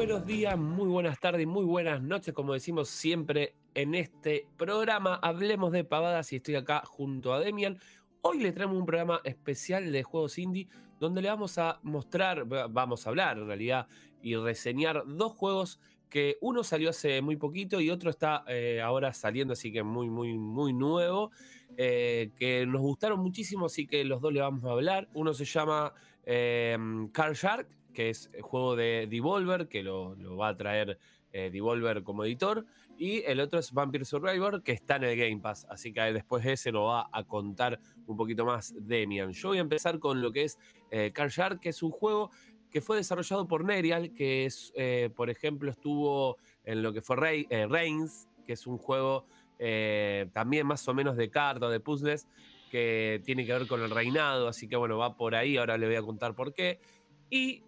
Buenos días, muy buenas tardes, muy buenas noches, como decimos siempre en este programa. Hablemos de pavadas y estoy acá junto a Demian. Hoy le traemos un programa especial de juegos indie donde le vamos a mostrar, vamos a hablar en realidad y reseñar dos juegos que uno salió hace muy poquito y otro está eh, ahora saliendo, así que muy, muy, muy nuevo, eh, que nos gustaron muchísimo, así que los dos le vamos a hablar. Uno se llama eh, Car Shark, que es el juego de Devolver, que lo, va a traer Devolver como editor, y el otro es Vampire Survivor, que está en el Game Pass, así que después de ese lo va a contar un poquito más Demian. Yo voy a empezar con lo que es Car Shark, que es un juego que fue desarrollado por Nerial, que es, eh, por ejemplo, estuvo en lo que fue eh, Reigns, que es un juego eh, también más o menos de cartas, de puzzles, que tiene que ver con el reinado, así que bueno, va por ahí, ahora le voy a contar por qué. Y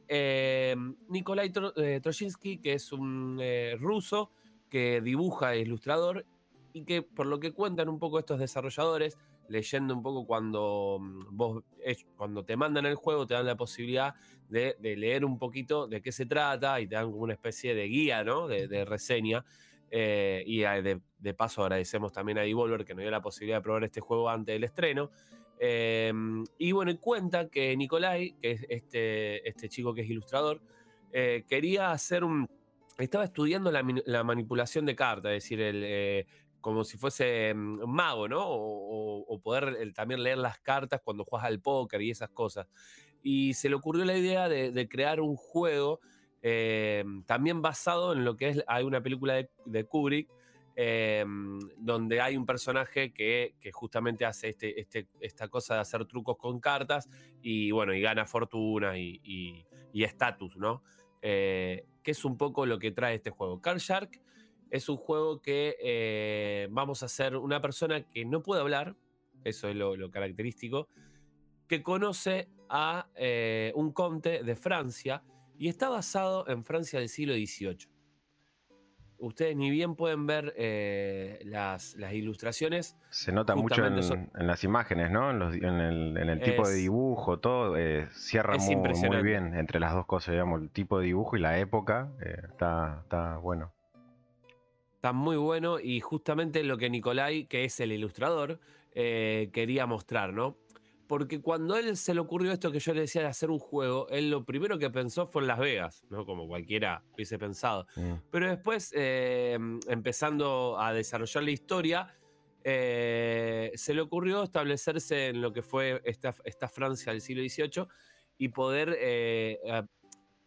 Nikolai Trojinski, que es un ruso que dibuja e ilustrador y que por lo que cuentan un poco estos desarrolladores, leyendo un poco cuando mm, vos cuando te mandan el juego, te dan la posibilidad de, leer un poquito de qué se trata y te dan como una especie de guía, ¿no? De, reseña. Eh, y de, paso agradecemos también a Devolver que nos dio la posibilidad de probar este juego antes del estreno. Em, y bueno, cuenta que Nicolai, que es este, este chico que es ilustrador, eh, quería hacer un... Estaba estudiando la, manipulación de cartas, es decir, el, eh, como si fuese mm, un mago, ¿no? O, poder también leer las cartas cuando juegas al póker y esas cosas. Y se le ocurrió la idea de, crear un juego eh, también basado en lo que es, hay una película de, Kubrick, eh, donde hay un personaje que, justamente hace este, este, esta cosa de hacer trucos con cartas y bueno, y gana fortuna y estatus, ¿no? Eh, que es un poco lo que trae este juego. Card Shark es un juego que eh, vamos a ser una persona que no puede hablar, eso es lo, característico, que conoce a eh, un conte de Francia y está basado en Francia del siglo XVIII. Ustedes ni bien pueden ver eh, las, ilustraciones. Se nota mucho en, las imágenes, ¿no? En, el, tipo de dibujo, todo. cierra muy, muy, bien entre las dos cosas, digamos, el tipo de dibujo y la época. está, está bueno. Está muy bueno y justamente lo que Nicolai, que es el ilustrador, eh, quería mostrar, ¿no? Porque cuando él se le ocurrió esto que yo le decía de hacer un juego, él lo primero que pensó fue en Las Vegas, ¿no? Como cualquiera hubiese pensado. Mm. Pero después, eh, empezando a desarrollar la historia, eh, se le ocurrió establecerse en lo que fue esta, esta Francia del siglo XVIII y poder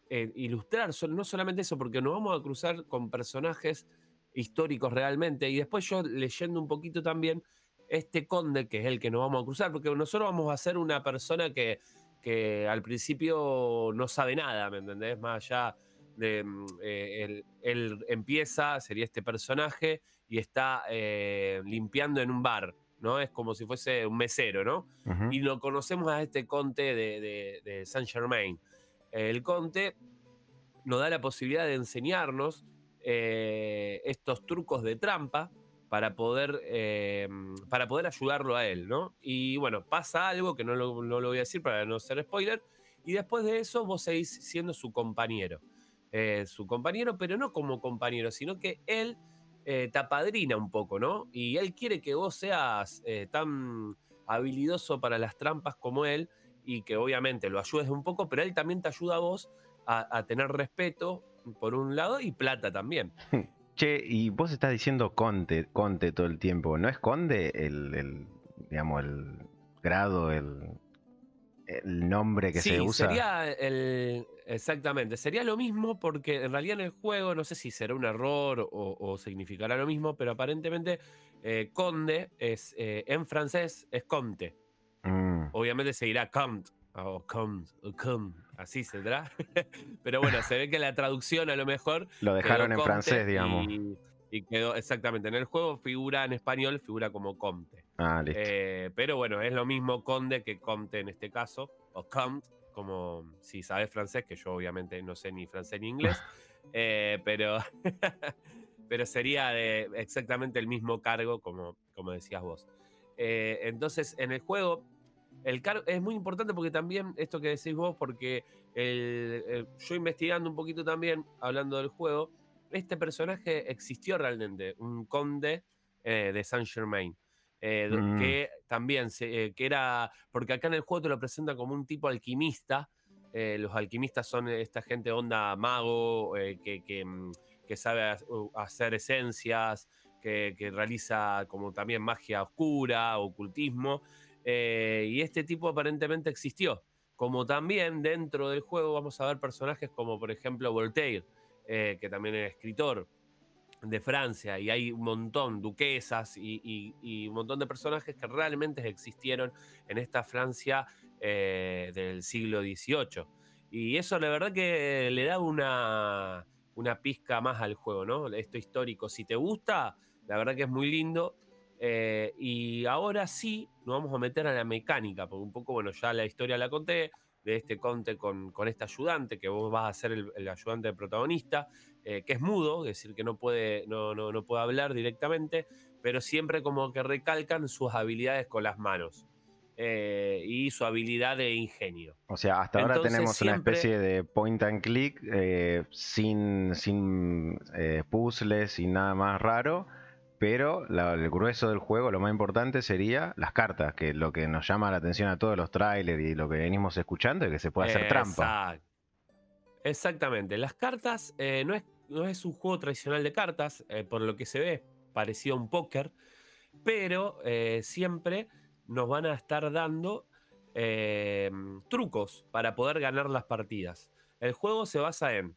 ilustrar, no solamente eso, porque nos vamos a cruzar con personajes históricos realmente. Y después yo leyendo un poquito también, este conde, que es el que nos vamos a cruzar, porque nosotros vamos a ser una persona que, que al principio no sabe nada, ¿me entendés? Más allá de, mm, eh, él, empieza, sería este personaje, y está eh, limpiando en un bar, ¿no? Es como si fuese un mesero, ¿no? Y lo conocemos a este conte de, de Saint Germain. El conte nos da la posibilidad de enseñarnos eh, estos trucos de trampa para poder, eh, para poder ayudarlo a él, ¿no? Y bueno, pasa algo que no lo, voy a decir para no ser spoiler, y después de eso vos seguís siendo su compañero. Eh, su compañero, pero no como compañero, sino que él te apadrina un poco, ¿no? Y él quiere que vos seas tan habilidoso para las trampas como él y que obviamente lo ayudes un poco, pero él también te ayuda a vos a, a tener respeto por un lado, y plata también. Che, y vos estás diciendo Conte, Conte todo el tiempo. ¿No es Conde el, digamos, el grado, el, el nombre que se usa? sería el... Exactamente, sería lo mismo porque en realidad en el juego, no sé si será un error o, significará lo mismo, pero aparentemente eh, Conde es, eh, en francés es Conte. Mm. Obviamente seguirá Comte o Comte, o Comte así saldrá. Pero bueno, se ve que la traducción a lo mejor. Lo dejaron en francés, digamos. Y, quedó exactamente. En el juego figura en español, figura como Comte. Ah, listo. Eh, pero bueno, es lo mismo Conde que Comte en este caso, o Comte, como si sabes francés, que yo obviamente no sé ni francés ni inglés, eh, pero, pero sería de exactamente el mismo cargo, como, como decías vos. Eh, entonces, en el juego el es muy importante porque también, esto que decís vos, porque yo investigando un poquito también, hablando del juego, este personaje existió realmente, un conde eh, de Saint Germain. Eh, mm. Que también, se, que era, porque acá en el juego te lo presenta como un tipo alquimista, los alquimistas son esta gente onda mago, que, que, mm, que, sabe hacer esencias, que, realiza como también magia oscura, ocultismo, eh, y este tipo aparentemente existió. Como también dentro del juego vamos a ver personajes como por ejemplo Voltaire, eh, que también es escritor de Francia, y hay un montón, duquesas y, un montón de personajes que realmente existieron en esta Francia eh, del siglo XVIII. Y eso la verdad que le da una, una pizca más al juego, ¿no? Esto histórico. Si te gusta, la verdad que es muy lindo. Eh, y ahora sí nos vamos a meter a la mecánica, porque un poco, bueno, ya la historia la conté de este conte con, con este ayudante, que vos vas a ser el, ayudante del protagonista, eh, que es mudo, es decir, que no puede, no, no, no puede hablar directamente, pero siempre como que recalcan sus habilidades con las manos. Eh, y su habilidad de ingenio. O sea, hasta ahora tenemos una especie de point and click sin, sin puzzles y nada más raro pero el grueso del juego, lo más importante sería las cartas, que lo que nos llama la atención a todos los trailers y lo que venimos escuchando es que se puede hacer trampa. Exactamente, las cartas eh, no, es, no, es, un juego tradicional de cartas, eh, por lo que se ve, parecido a un póker, pero eh, siempre nos van a estar dando trucos para poder ganar las partidas. El juego se basa en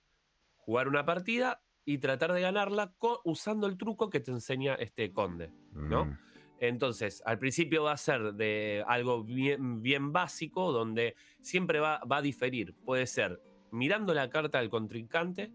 jugar una partida y tratar de ganarla usando el truco que te enseña este conde, ¿no? Mm. Entonces, al principio va a ser de algo bien, bien básico, donde siempre va, va, a diferir. Puede ser mirando la carta del contrincante,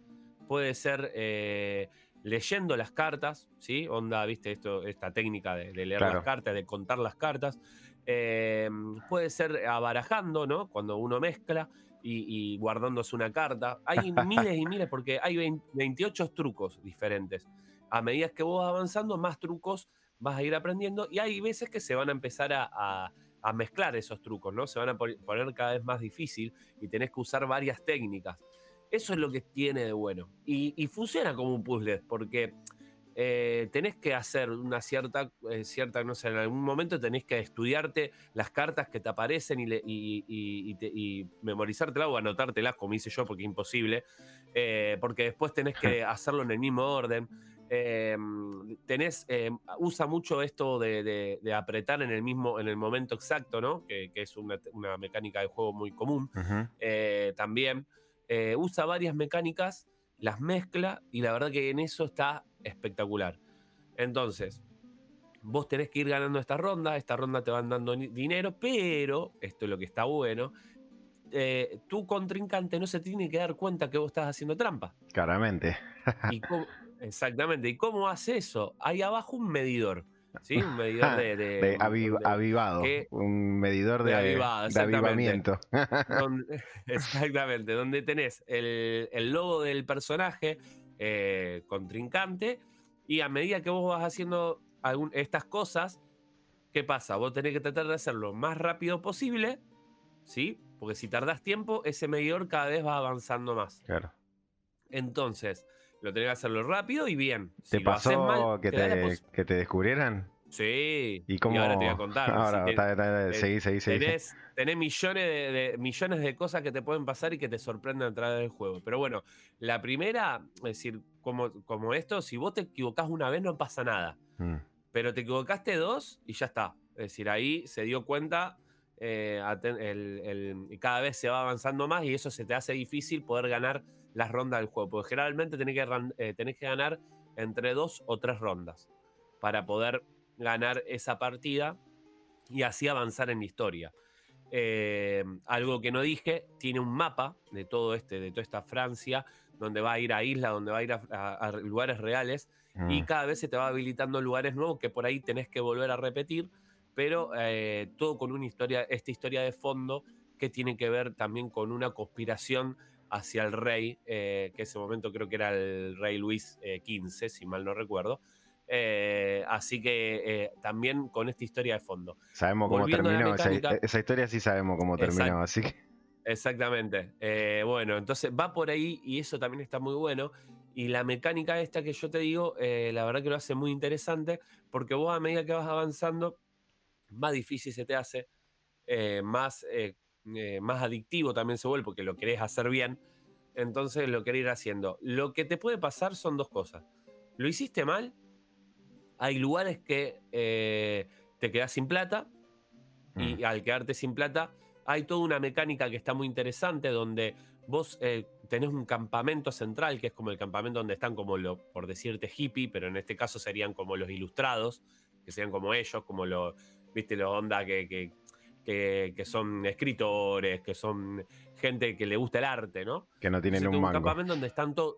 puede ser eh, leyendo las cartas, ¿sí? Onda, viste, esto, esta técnica de, leer las cartas, de contar las cartas. Eh, puede ser abarajando, ¿no? Cuando uno mezcla y, guardándose una carta. Hay miles y miles porque hay 28 trucos diferentes. A medida que vos vas avanzando, más trucos vas a ir aprendiendo y hay veces que se van a empezar a, mezclar esos trucos, ¿no? Se van a poner cada vez más difícil y tenés que usar varias técnicas. Eso es lo que tiene de bueno. Y, y funciona como un puzzle, porque eh, tenés que hacer una cierta, eh, cierta, no sé, en algún momento tenés que estudiarte las cartas que te aparecen y, y, memorizártelas o anotártelas, como hice yo, porque es imposible, eh, porque después tenés que hacerlo en el mismo orden. tenés, usa mucho esto de, apretar en el mismo, en el momento exacto, ¿no? Que, es una, mecánica de juego muy común. también usa varias mecánicas las mezcla y la verdad que en eso está espectacular. Entonces, vos tenés que ir ganando esta ronda, esta ronda te van dando dinero, pero, esto es lo que está bueno, eh, tu contrincante no se tiene que dar cuenta que vos estás haciendo trampa. Claramente. exactamente. ¿Y cómo hace eso? Hay abajo un medidor. ¿sí? Un medidor de, avivado, un medidor de, avivamiento. exactamente, donde tenés el, logo del personaje eh, contrincante y a medida que vos vas haciendo estas cosas, ¿qué pasa? Vos tenés que tratar de hacerlo lo más rápido posible, ¿sí? Porque si tardás tiempo, ese medidor cada vez va avanzando más. Claro. Entonces, lo tenés que hacerlo rápido y bien. ¿Te pasó que, te, que te descubrieran? Sí, y, ahora te voy a contar. Ahora, seguí, seguí, seguí. Tenés, millones, de, millones de cosas que te pueden pasar y que te sorprenden a través del juego. Pero bueno, la primera, es decir, como, como esto, si vos te equivocás una vez no pasa nada. Mm. Pero te equivocaste dos y ya está. Es decir, ahí se dio cuenta eh, y cada vez se va avanzando más y eso se te hace difícil poder ganar las rondas del juego. Porque generalmente tenés que, eh, tenés que ganar entre dos o tres rondas para poder ganar esa partida y así avanzar en la historia. Eh, algo que no dije, tiene un mapa de todo este, de toda esta Francia, donde va a ir a islas, donde va a ir a, lugares reales, y mm. cada vez se te va habilitando lugares nuevos que por ahí tenés que volver a repetir, pero eh, todo con una historia, esta historia de fondo que tiene que ver también con una conspiración hacia el rey, eh, que ese momento creo que era el rey Luis XV, si mal no recuerdo, Eh, así que también con esta historia de fondo. Sabemos cómo terminó. esa, historia sí sabemos cómo terminó, así que. Exactamente. bueno, entonces va por ahí y eso también está muy bueno. Y la mecánica esta que yo te digo, la verdad que lo hace muy interesante porque vos a medida que vas avanzando, más difícil se te hace, más eh, más adictivo también se vuelve porque lo querés hacer bien. Entonces lo querés ir haciendo. Lo que te puede pasar son dos cosas. Lo hiciste mal. Hay lugares que eh, te quedas sin plata. Y mm. al quedarte sin plata, hay toda una mecánica que está muy interesante donde vos eh, tenés un campamento central, que es como el campamento donde están como lo, por decirte, hippie, pero en este caso serían como los ilustrados, que serían como ellos, como los, viste, los onda que que, son escritores, que son gente que le gusta el arte, ¿no? Que no tienen un, un campamento donde están todos.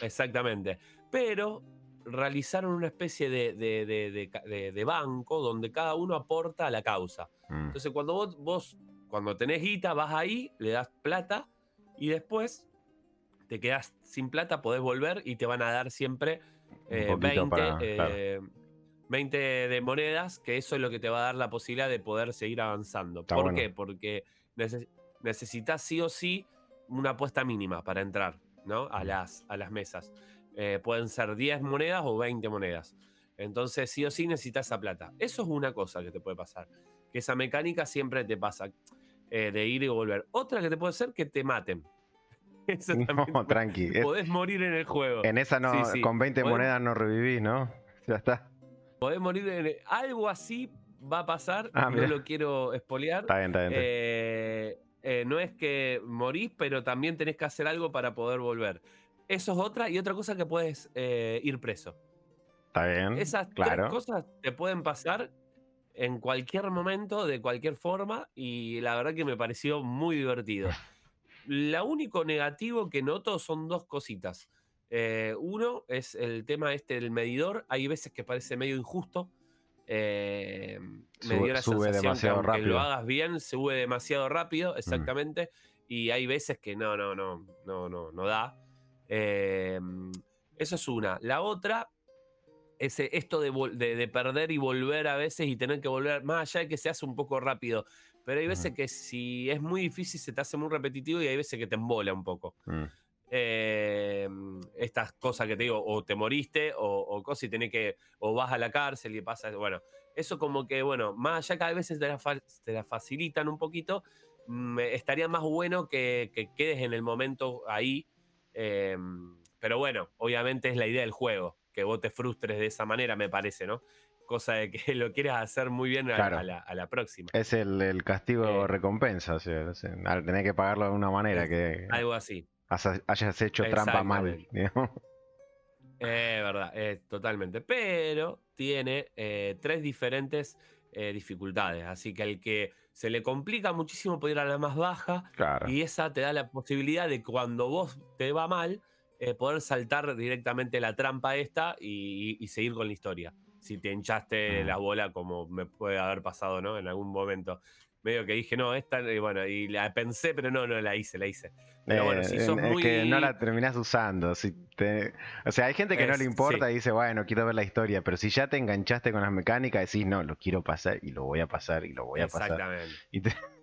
Exactamente. Pero realizaron una especie de, de, banco donde cada uno aporta a la causa. Mm. Entonces, cuando vos, vos, cuando tenés guita, vas ahí, le das plata y después te quedás sin plata, podés volver y te van a dar siempre 20, 20 de monedas, que eso es lo que te va a dar la posibilidad de poder seguir avanzando. ¿Por qué? Porque necesitas sí o sí una apuesta mínima para entrar ¿no? a, las, a las mesas. Eh, pueden ser 10 monedas o 20 monedas. Entonces, sí o sí necesitas esa plata. Eso es una cosa que te puede pasar. Que esa mecánica siempre te pasa eh, de ir y volver. Otra que te puede ser que te maten. no, tranqui. Podés morir en el juego. En esa no, con 20 monedas no revivís, ¿no? Ya está. Podés morir en algo así va a pasar, ah, no lo quiero espolear. Está bien, está bien. Eh, eh, no es que morís, pero también tenés que hacer algo para poder volver. Eso es otra, y otra cosa que puedes eh, ir preso. Está bien. Esas claro. tres cosas te pueden pasar en cualquier momento, de cualquier forma, y la verdad que me pareció muy divertido. Lo único negativo que noto son dos cositas. Eh, uno es el tema este del medidor. Hay veces que parece medio injusto. Eh, me dio la sube demasiado que rápido. lo hagas bien, sube demasiado rápido, mm. exactamente. Y hay veces que no, no, no, no, no, no da. Eh, eso es una. La otra es esto de, perder y volver a veces y tener que volver, más allá de que se hace un poco rápido. Pero hay veces que si es muy difícil se te hace muy repetitivo y hay veces que te embola un poco. Mm. Eh, estas cosas que te digo, o te moriste, o, cosas y tenés que, o vas a la cárcel y pasa, bueno, eso como que, bueno, más allá que a veces te la, te la facilitan un poquito, mm, estaría más bueno que, quedes en el momento ahí, em, pero bueno, obviamente es la idea del juego, que vos te frustres de esa manera, me parece, ¿no? Cosa de que lo quieras hacer muy bien a, la, próxima. Es el, castigo eh, recompensa, o sea, tener que pagarlo de una manera que... Algo así hayas hecho trampa mal. Es verdad, totalmente. Pero tiene eh, tres diferentes eh, dificultades. Así que al que se le complica muchísimo puede ir a la más baja. Y esa te da la posibilidad de cuando vos te va mal, eh, poder saltar directamente la trampa esta y, seguir con la historia. Si te hinchaste mm. la bola, como me puede haber pasado, ¿no? En algún momento medio que dije, no, esta, y bueno, y la pensé, pero no, no la hice, la hice. Pero bueno, si sos es que no la terminás usando. Si te... O sea, hay gente que no le importa y dice, bueno, quiero ver la historia, pero si ya te enganchaste con las mecánicas, decís, no, lo quiero pasar y lo voy a pasar y lo voy a pasar. Exactamente.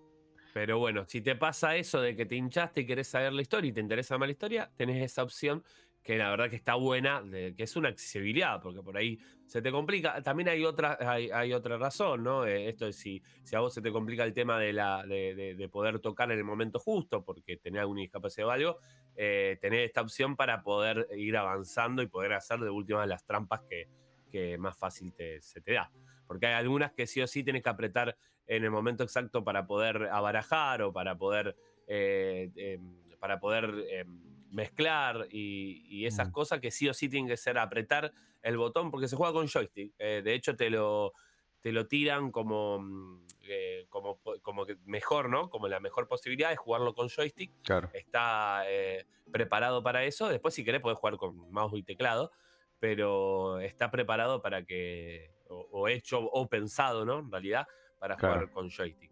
Pero bueno, si te pasa eso de que te hinchaste y querés saber la historia y te interesa más la historia, tenés esa opción que la verdad que está buena, que es una accesibilidad, porque por ahí se te complica. También hay otra, hay, otra razón, ¿no? Eh, esto es si, si a vos se te complica el tema de, la, de, poder tocar en el momento justo, porque tenés alguna discapacidad o algo, eh, tenés esta opción para poder ir avanzando y poder hacer de últimas las trampas que, que más fácil te, se te da. Porque hay algunas que sí o sí tienes que apretar en el momento exacto para poder abarajar o para poder, eh, em, para poder em, mezclar y, esas cosas que sí o sí tienen que ser apretar el botón porque se juega con joystick. Eh, de hecho, te lo, te lo tiran como, mm, eh, como, como que mejor, ¿no? Como la mejor posibilidad es jugarlo con joystick. Está eh, preparado para eso. Después, si querés, podés jugar con mouse y teclado, pero está preparado para que, o, hecho o pensado, ¿no? En realidad, para jugar con joystick.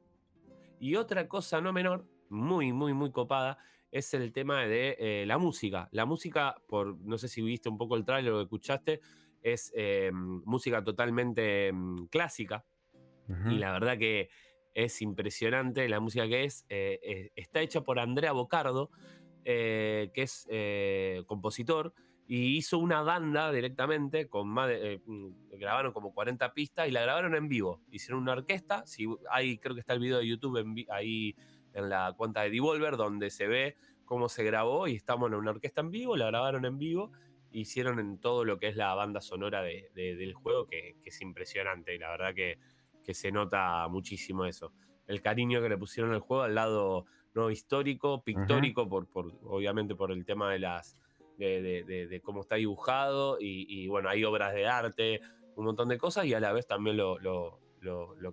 Y otra cosa no menor, muy, muy, muy copada, es el tema de eh, la música. La música, por no sé si viste un poco el trailer o escuchaste, es música totalmente clásica. Y la verdad que es impresionante la música que es. está hecha por Andrea Bocardo, que es compositor y hizo una banda directamente con más de, eh, mm, grabaron como 40 pistas y la grabaron en vivo. Hicieron una orquesta, si hay creo que está el video de YouTube ahí en la cuenta de Devolver donde se ve cómo se grabó y estamos en una orquesta en vivo, la grabaron en vivo hicieron en todo lo que es la banda sonora del juego que, es impresionante y la verdad que, que se nota muchísimo eso. El cariño que le pusieron al juego al lado no histórico, pictórico, por, por, obviamente por el tema de las de, cómo está dibujado y, bueno, hay obras de arte, un montón de cosas y a la vez también lo,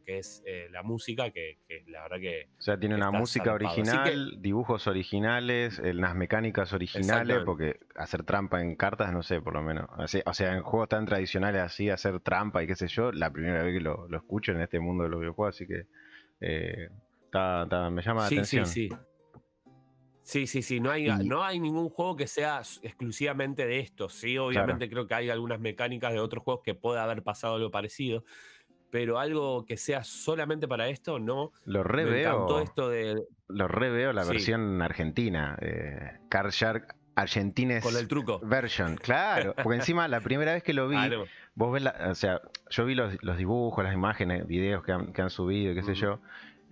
que es eh, la música, que, la verdad que... O sea, tiene una música original, dibujos originales, las mecánicas originales, porque hacer trampa en cartas, no sé, por lo menos. o sea, en juegos tan tradicionales así, hacer trampa y qué sé yo, la primera vez que lo, escucho en este mundo de los videojuegos, así que... Eh, me llama la atención. Sí, sí, Sí, sí, sí, no hay, no hay ningún juego que sea exclusivamente de esto. Sí, obviamente creo que hay algunas mecánicas de otros juegos que puede haber pasado algo parecido, pero algo que sea solamente para esto, no. Lo reveo. esto de. Lo reveo la versión argentina. Eh, Card Shark Argentines Con el truco. Version, claro. Porque encima la primera vez que lo vi, vos ves la, o sea, yo vi los, dibujos, las imágenes, videos que han, que han subido, qué sé yo.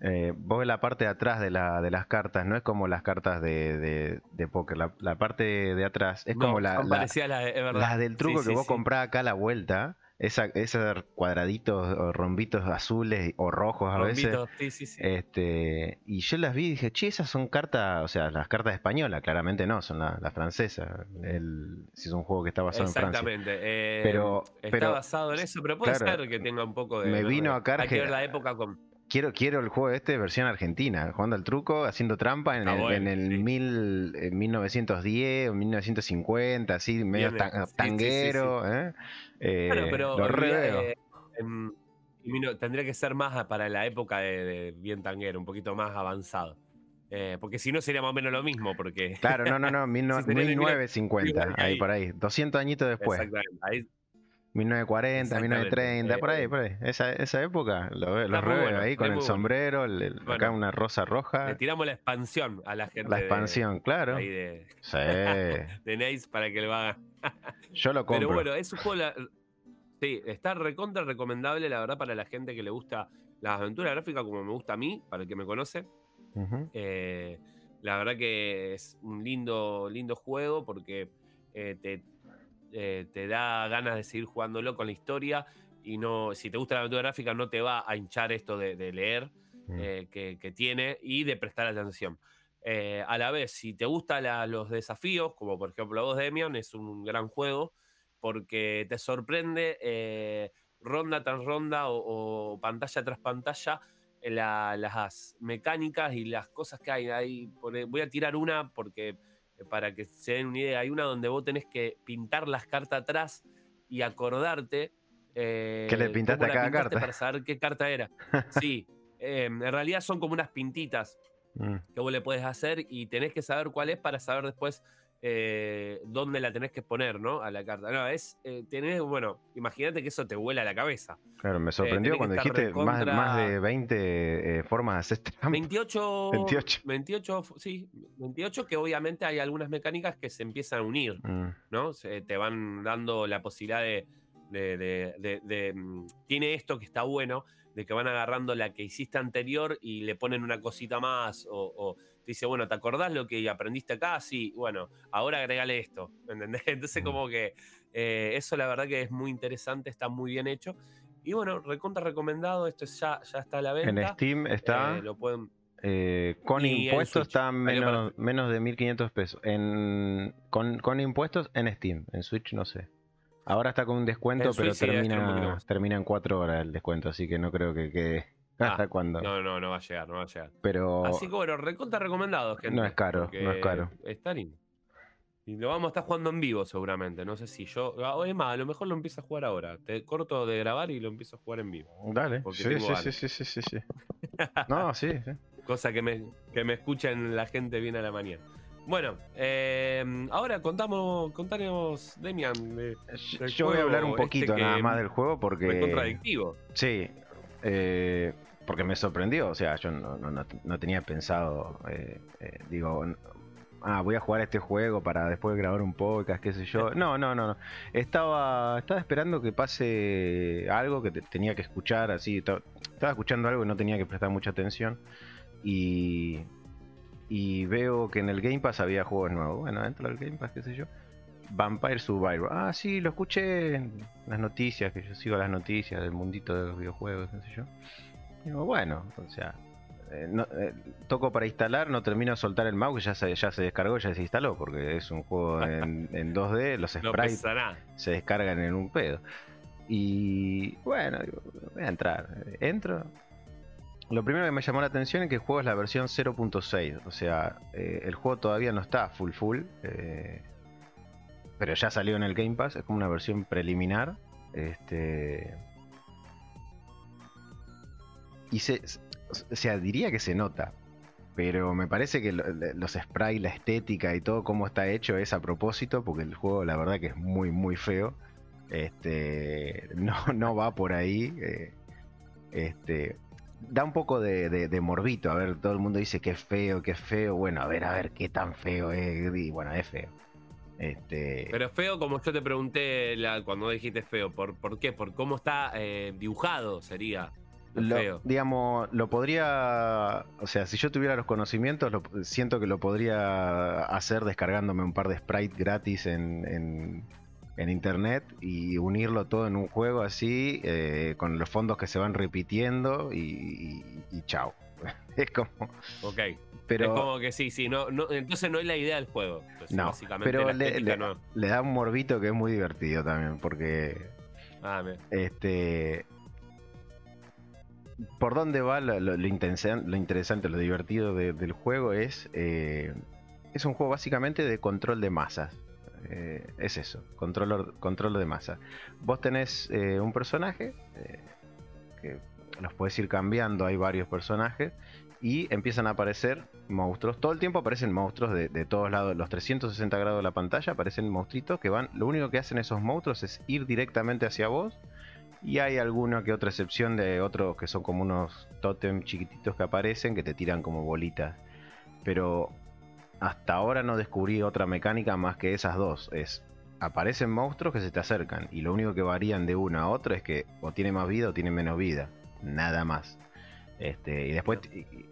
Eh, vos ves la parte de atrás de, la, de las cartas, no es como las cartas de, de, póker. La, parte de atrás es como la, la, del truco que vos comprás acá a la vuelta. Esa, esos cuadraditos o rombitos azules o rojos a veces. Este, y yo las vi y dije, che, esas son cartas, o sea, las cartas españolas, claramente no, son las francesas. si es un juego que está basado en Francia. Exactamente. Eh, pero, está basado en eso, pero puede ser que tenga un poco de. Me vino acá. Hay que ver la época con quiero, quiero el juego este versión argentina, jugando al truco, haciendo trampa en el, en el mil, 1910 o 1950, así, medio tanguero. ¿eh? Eh, pero eh, tendría que ser más para la época de, bien tanguero, un poquito más avanzado. porque si no sería más o menos lo mismo, porque... Claro, no, no, no, 1950, ahí por ahí, 200 añitos después. Exactamente, ahí 1940, 1930, por ahí, eh, por ahí. Esa, esa época, lo, lo reveo ahí con el sombrero, acá una rosa roja. Le tiramos la expansión a la gente. La expansión, claro. de, sí. de Nace para que lo haga. Yo lo compro. Pero bueno, es un juego. Sí, está recontra recomendable, la verdad, para la gente que le gusta la aventura gráfica como me gusta a mí, para el que me conoce. Eh, la verdad que es un lindo, lindo juego porque eh, te, eh, te da ganas de seguir jugándolo con la historia y no, si te gusta la aventura gráfica no te va a hinchar esto de, leer mm. eh, que, tiene y de prestar atención. Eh, a la vez, si te gustan los desafíos, como por ejemplo vos, Demian, es un gran juego porque te sorprende ronda tras ronda o, pantalla tras pantalla las mecánicas y las cosas que hay. ahí. Voy a tirar una porque para que se den una idea, hay una donde vos tenés que pintar las cartas atrás y acordarte. Eh, ¿Qué le pintaste a cada carta? Para saber qué carta era. Sí, em, en realidad son como unas pintitas mm. que vos le puedes hacer y tenés que saber cuál es para saber después eh, dónde la tenés que poner, ¿no? A la carta. No, es, eh, tenés, bueno, imagínate que eso te vuela la cabeza. Claro, me sorprendió cuando dijiste más, más, de 20 formas de hacer trampa. 28, 28. 28, sí, 28 que obviamente hay algunas mecánicas que se empiezan a unir, mm. ¿no? te van dando la posibilidad de, de, mm, tiene esto que está bueno, de que van agarrando la que hiciste anterior y le ponen una cosita más o dice, bueno, ¿te acordás lo que aprendiste acá? Sí, bueno, ahora agregale esto, ¿entendés? Entonces como que eh, eso la verdad que es muy interesante, está muy bien hecho. Y bueno, recontra recomendado, esto ya, ya está a la venta. En Steam está... Eh, lo pueden... Eh, con impuestos está menos, menos de 1500 pesos. En, con, con, impuestos en Steam, en Switch no sé. Ahora está con un descuento, pero termina, termina en 4 horas el descuento, así que no creo que quede ¿Hasta ah, cuándo? No, no, no va a llegar, no va a llegar. Pero... Así que bueno, recontra recomendado, gente. No es caro, no es caro. Está lindo. Y lo vamos a estar jugando en vivo seguramente. No sé si yo. O es más, a lo mejor lo empiezo a jugar ahora. Te corto de grabar y lo empiezo a jugar en vivo. Dale. Sí, sí, sí, sí, sí, sí, No, sí, Cosa que me, que me escuchen la gente bien a la mañana. Bueno, eh, ahora contamos, contanos, Demian. Yo voy a hablar un este poquito nada más del juego porque. Es contradictivo. Sí. Eh, porque me sorprendió, o sea, yo no, tenía pensado, eh, digo, ah, voy a jugar este juego para después grabar un podcast, qué sé yo. No, no, no, no. Estaba, estaba esperando que pase algo que tenía que escuchar, así. Estaba escuchando algo y no tenía que prestar mucha atención. Y, y veo que en el Game Pass había juegos nuevos. Bueno, dentro del Game Pass, qué sé yo. Vampire Survivor. Ah, sí, lo escuché en las noticias, que yo sigo las noticias del mundito de los videojuegos, qué sé yo. Digo, bueno, o sea, eh, eh, toco para instalar, no termino de soltar el mouse, ya se, ya se descargó, ya se instaló, porque es un juego en, 2D, los sprites se descargan en un pedo. Y bueno, voy a entrar. Entro. Lo primero que me llamó la atención es que el juego es la versión 0.6, o sea, eh, el juego todavía no está full full, pero ya salió en el Game Pass, es como una versión preliminar. Este, y se, o sea, diría que se nota. Pero me parece que los sprites, la estética y todo cómo está hecho es a propósito, porque el juego la verdad que es muy, muy feo. Este, no, no va por ahí. Eh, este, da un poco de, morbito. A ver, todo el mundo dice que es feo, que es feo. Bueno, a ver, a ver qué tan feo es. Y bueno, es feo. Este... Pero feo, como yo te pregunté cuando dijiste feo, ¿por, ¿por qué? ¿Por cómo está eh, dibujado sería? Lo, digamos, lo podría, o sea, si yo tuviera los conocimientos, siento que lo podría hacer descargándome un par de sprites gratis en, en, internet y unirlo todo en un juego así, eh, con los fondos que se van repitiendo y, y, chao. es como... Ok. Pero, es como que sí, sí, no, no, entonces no es la idea del juego. No, pero le, le, da un morbito que es muy divertido también, porque... Ah, este por dónde va lo, interesante, lo divertido del juego es. Eh, es un juego básicamente de control de masas. Eh, es eso, control, control de masa. Vos tenés eh, un personaje que los puedes ir cambiando, hay varios personajes. Y empiezan a aparecer monstruos. Todo el tiempo aparecen monstruos de, de todos lados. Los 360 grados de la pantalla aparecen monstruitos que van. Lo único que hacen esos monstruos es ir directamente hacia vos y hay alguna que otra excepción de otros que son como unos totem chiquititos que aparecen que te tiran como bolitas. Pero hasta ahora no descubrí otra mecánica más que esas dos. Es aparecen monstruos que se te acercan y lo único que varían de uno a otro es que o tiene más vida o tiene menos vida. Nada más. Este, y después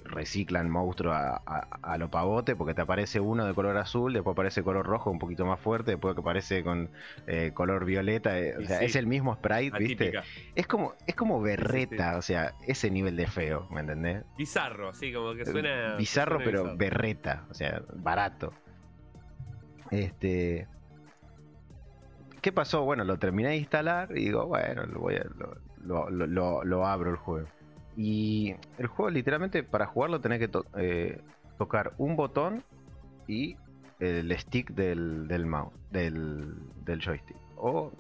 reciclan monstruos a, a, lo pavote porque te aparece uno de color azul, después aparece color rojo un poquito más fuerte, después que aparece con eh, color violeta. Eh, o sea, es el mismo sprite, ¿viste? Es como, es como berreta, o sea, ese nivel de feo, ¿me entendés? Bizarro, así como que suena. Bizarro, pero berreta, o sea, barato. Este. ¿Qué pasó? Bueno, lo terminé de instalar y digo, bueno, lo, voy a, lo abro el juego. Y el juego literalmente para jugarlo tenés que eh, tocar un botón y el stick del, mouse, del, joystick. O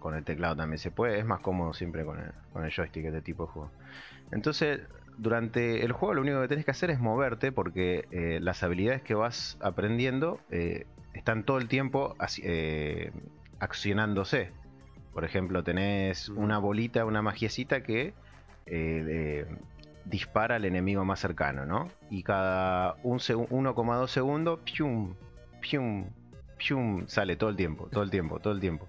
con, el teclado también se puede, es más cómodo siempre con el, con el joystick este tipo de juego. Entonces, durante el juego lo único que tenés que hacer es moverte porque eh, las habilidades que vas aprendiendo eh, están todo el tiempo accionándose. Por ejemplo, tenés una bolita, una magiecita que eh, dispara al enemigo más cercano, ¿no? Y cada 1,2 segundos, pium, pium, pium, sale todo el tiempo, todo el tiempo, todo el tiempo.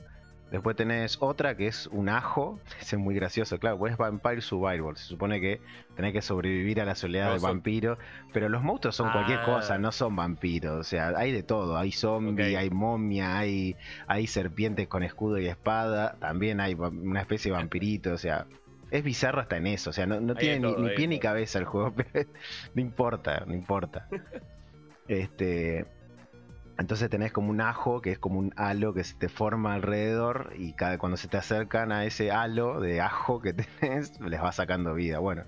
Después tenés otra que es un ajo, es muy gracioso, claro, pues es Vampire Survival. Se supone que tenés que sobrevivir a la soledad de vampiro, pero los monstruos son cualquier ah. cosa, no son vampiros. O sea, hay de todo, hay zombies, hay momia, hay, hay serpientes con escudo y espada, también hay una especie de vampirito, o sea, es bizarro hasta en eso. O sea, no, tiene ni, pie ni cabeza el juego, pero no importa, no importa. este. Entonces tenés como un ajo, que es como un halo que se te forma alrededor y cada, cuando se te acercan a ese halo de ajo que tenés, les va sacando vida. Bueno.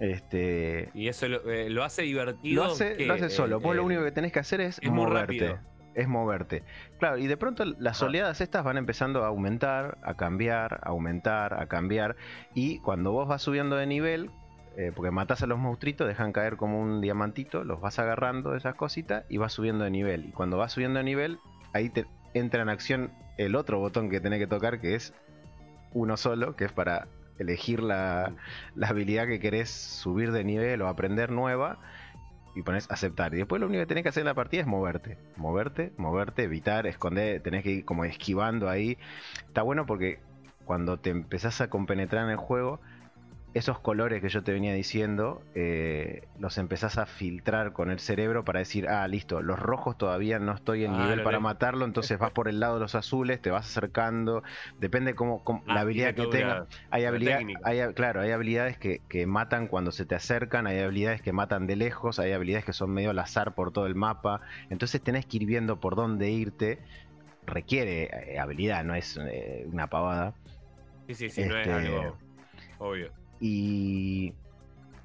Este, y eso lo, eh, hace divertido. Lo hace, lo hace solo. Vos lo único que tenés que hacer es, es moverte es moverte. Claro, y de pronto las oleadas estas van empezando a aumentar, a cambiar, a aumentar, a cambiar. Y cuando vos vas subiendo de nivel, eh, porque matas a los monstruitos, dejan caer como un diamantito, los vas agarrando esas cositas y vas subiendo de nivel. Y cuando vas subiendo de nivel, ahí te entra en acción el otro botón que tenés que tocar, que es uno solo, que es para elegir la, la habilidad que querés subir de nivel o aprender nueva y pones aceptar. Y después lo único que tenés que hacer en la partida es moverte. Moverte, moverte, evitar, esconder, tenés que ir como esquivando ahí. Está bueno porque cuando te empezás a compenetrar en el juego, esos colores que yo te venía diciendo, eh, los empezás a filtrar con el cerebro para decir, ah, listo, los rojos todavía no estoy en ah, nivel para matarlo, entonces vas por el lado de los azules, te vas acercando, depende cómo, la habilidad que tengas. Hay habilidad, hay, claro, hay habilidades que, matan cuando se te acercan, hay habilidades que matan de lejos, hay habilidades que son medio al azar por todo el mapa, entonces tenés que ir viendo por dónde irte, requiere eh, habilidad, no es eh, una pavada. Sí, sí, sí, no es algo este, obvio. Y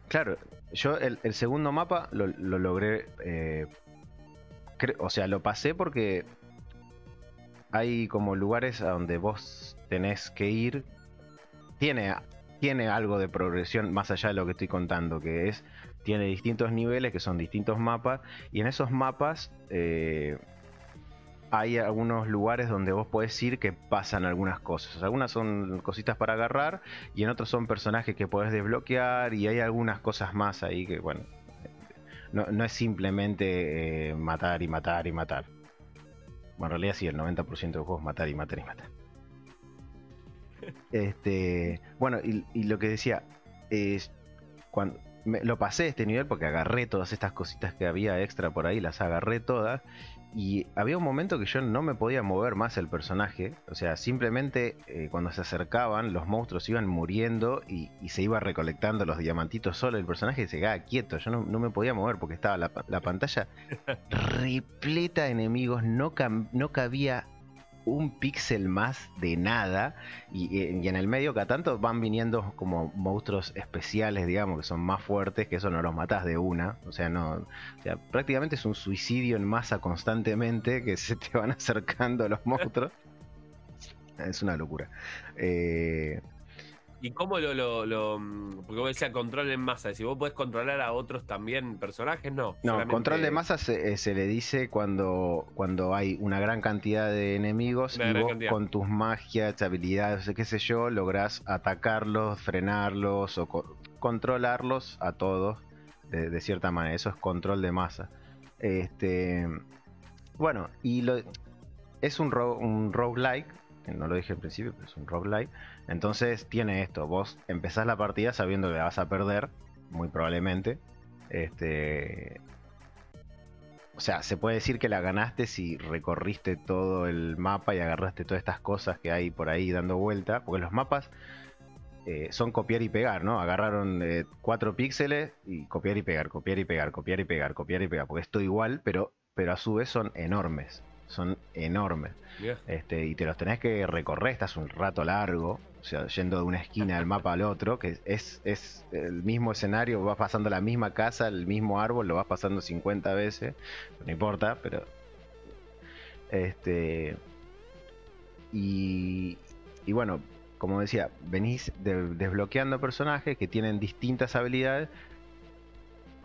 claro, yo el, segundo mapa lo, logré, eh, o sea, lo pasé porque hay como lugares a donde vos tenés que ir. Tiene, tiene algo de progresión más allá de lo que estoy contando, que es, tiene distintos niveles, que son distintos mapas, y en esos mapas... Eh, hay algunos lugares donde vos podés ir que pasan algunas cosas. Algunas son cositas para agarrar y en otros son personajes que podés desbloquear y hay algunas cosas más ahí que, bueno, no, es simplemente eh, matar y matar y matar. Bueno, en realidad sí, el 90% de juegos matar y matar y matar. Este, bueno, y, lo que decía es cuando lo pasé este nivel porque agarré todas estas cositas que había extra por ahí, las agarré todas y había un momento que yo no me podía mover más el personaje. O sea, simplemente eh, cuando se acercaban, los monstruos iban muriendo y, se iba recolectando los diamantitos solo. El personaje se quedaba quieto. Yo no, me podía mover porque estaba la, la pantalla repleta de enemigos. No, no cabía un píxel más de nada y, en el medio cada tanto van viniendo como monstruos especiales, digamos, que son más fuertes, que eso no los matas de una, o sea, no, o sea, prácticamente es un suicidio en masa constantemente que se te van acercando los monstruos. es una locura. Eh, ¿Y cómo lo, lo, lo, mm, Porque vos decías control en masa. Si vos podés controlar a otros también personajes, no. No, control de masa eh, se, le dice cuando, cuando hay una gran cantidad de enemigos y vos con tus magias, habilidades, qué sé yo, lográs atacarlos, frenarlos o controlarlos a todos de, cierta manera. Eso es control de masa. Este. Bueno, y lo, es un, un roguelike. No lo dije al principio, pero es un roguelike entonces tiene esto, vos empezás la partida sabiendo que vas a perder, muy probablemente. Este, o sea, se puede decir que la ganaste si recorriste todo el mapa y agarraste todas estas cosas que hay por ahí dando vuelta, porque los mapas eh, son copiar y pegar, ¿no? Agarraron eh, cuatro píxeles y copiar y pegar, copiar y pegar, copiar y pegar, copiar y pegar, porque es todo igual, pero, pero a su vez son enormes, son enormes. Este, y te los tenés que recorrer, estás un rato largo, o sea, yendo de una esquina del mapa al otro, que es, es el mismo escenario, vas pasando la misma casa, el mismo árbol, lo vas pasando 50 veces, no importa, pero... Este... Y, y bueno, como decía, venís desbloqueando personajes que tienen distintas habilidades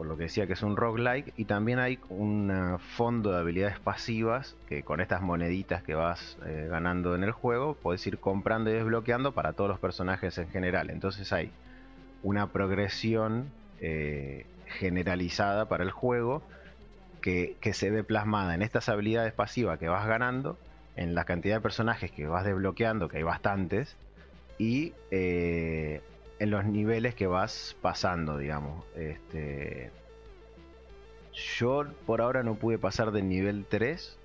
por lo que decía que es un roguelike, y también hay un fondo de habilidades pasivas que con estas moneditas que vas eh, ganando en el juego, puedes ir comprando y desbloqueando para todos los personajes en general. Entonces hay una progresión eh, generalizada para el juego que, se ve plasmada en estas habilidades pasivas que vas ganando, en la cantidad de personajes que vas desbloqueando, que hay bastantes, y eh, en los niveles que vas pasando, digamos. Este, yo por ahora no pude pasar del nivel 3.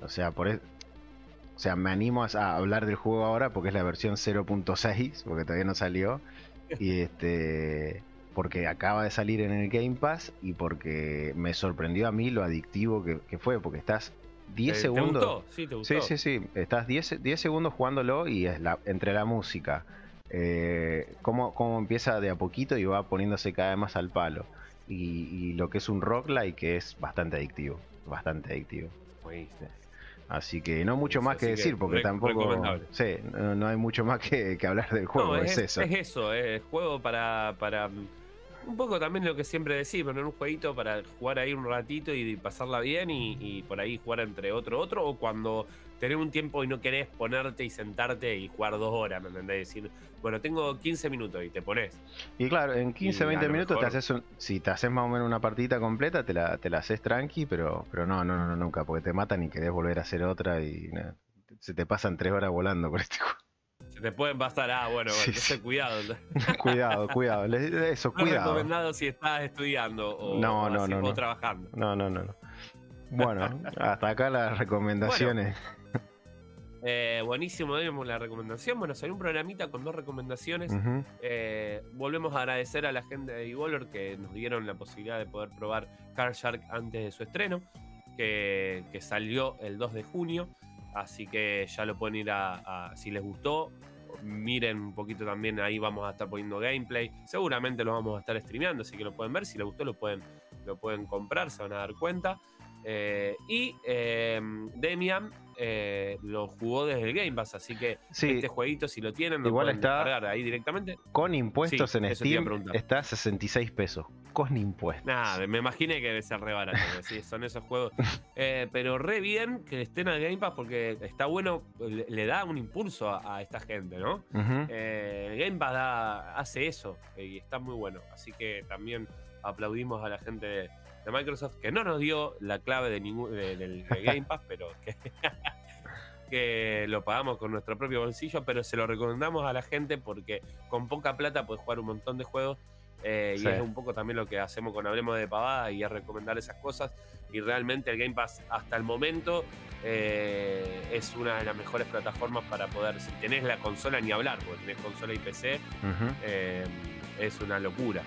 O sea, por e, o sea, me animo a hablar del juego ahora porque es la versión 0.6, porque todavía no salió. Y este porque acaba de salir en el Game Pass y porque me sorprendió a mí lo adictivo que, fue, porque estás 10 segundos. Sí, sí, sí, sí, Estás 10, 10 segundos jugándolo y es la, entre la música, eh, cómo, empieza de a poquito y va poniéndose cada vez más al palo. Y, lo que es un roguelike que es bastante adictivo, bastante adictivo. Así que no mucho más que decir, porque tampoco. no, hay mucho más que, hablar del juego, es, eso. Es eso, es juego para, para un poco también lo que siempre decimos, en un jueguito para jugar ahí un ratito y pasarla bien y, por ahí jugar entre otro otro, o cuando tenés un tiempo y no querés ponerte y sentarte y jugar dos horas, ¿me entendés? Decir, bueno, tengo 15 minutos y te pones. Y claro, en 15, 20 minutos te haces si te haces más o menos una partida completa, te la, te la haces tranqui, pero, pero no, no, no, nunca, porque te matan y querés volver a hacer otra y se te pasan tres horas volando por este juego. Te pueden pasar, ah, bueno, bueno cuidado. cuidado, cuidado, eso, cuidado. recomendado si estás estudiando o, no, no, no, trabajando. No, no, no, Bueno, hasta acá las recomendaciones. Eh, buenísimo, vemos la recomendación. Bueno, salió un programita con dos recomendaciones. Eh, volvemos a agradecer a la gente de Evolver que nos dieron la posibilidad de poder probar Car Shark antes de su estreno, que, que salió el 2 de junio. Así que ya lo pueden ir a, si les gustó, miren un poquito también, ahí vamos a estar poniendo gameplay. Seguramente lo vamos a estar streameando, así que lo pueden ver. Si les gustó, lo pueden, lo pueden comprar, se van a dar cuenta. Eh, y eh, Demian eh, lo jugó desde el Game Pass, así que este jueguito, si lo tienen, lo Igual está ahí directamente. Con impuestos en Steam está a 66 pesos. Con impuestos. Nada, me imaginé que debe ser re barato, son esos juegos. Eh, pero re bien que estén al Game Pass porque está bueno, le, da un impulso a, esta gente, ¿no? Eh, el Game Pass hace eso y está muy bueno. Así que también aplaudimos a la gente de de Microsoft que no nos dio la clave de ningún, del Game Pass, pero que, lo pagamos con nuestro propio bolsillo, pero se lo recomendamos a la gente porque con poca plata puedes jugar un montón de juegos. Eh, y es un poco también lo que hacemos con Hablemos de Pavada y es recomendar esas cosas. Y realmente el Game Pass hasta el momento eh, es una de las mejores plataformas para poder, si tenés la consola ni hablar, porque tenés consola y PC, eh, es una locura.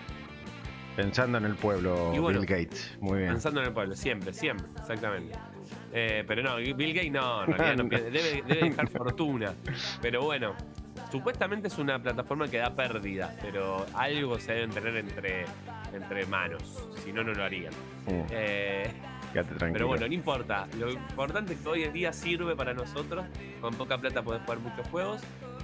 Pensando en el pueblo, Bill Gates. Muy bien. Pensando en el pueblo, siempre, siempre, exactamente. Eh, pero no, Bill Gates no, en realidad no debe, debe dejar fortuna. Pero bueno, supuestamente es una plataforma que da pérdida, pero algo se deben tener entre, entre manos. Si no, no lo harían. Mm. Eh, pero bueno, no importa. Lo importante es que hoy en día sirve para nosotros. Con poca plata podés jugar muchos juegos.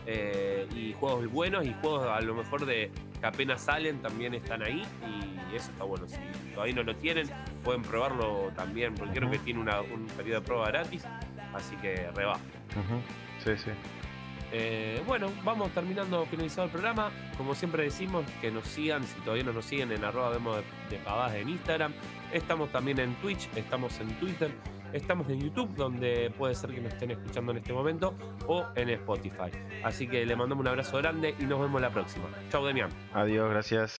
Eh, y juegos buenos y juegos a lo mejor de que apenas salen también están ahí y eso está bueno. Si todavía no lo tienen, pueden probarlo también, porque creo que tiene un periodo de prueba gratis, así que reba. Sí, sí. Eh, bueno, vamos terminando, finalizado el programa. Como siempre decimos, que nos sigan, si todavía no nos siguen, en arroba vemos de, de en Instagram. Estamos también en Twitch, estamos en Twitter. Estamos en YouTube, donde puede ser que nos estén escuchando en este momento, o en Spotify. Así que le mandamos un abrazo grande y nos vemos la próxima. Chau, Demian. Adiós, gracias.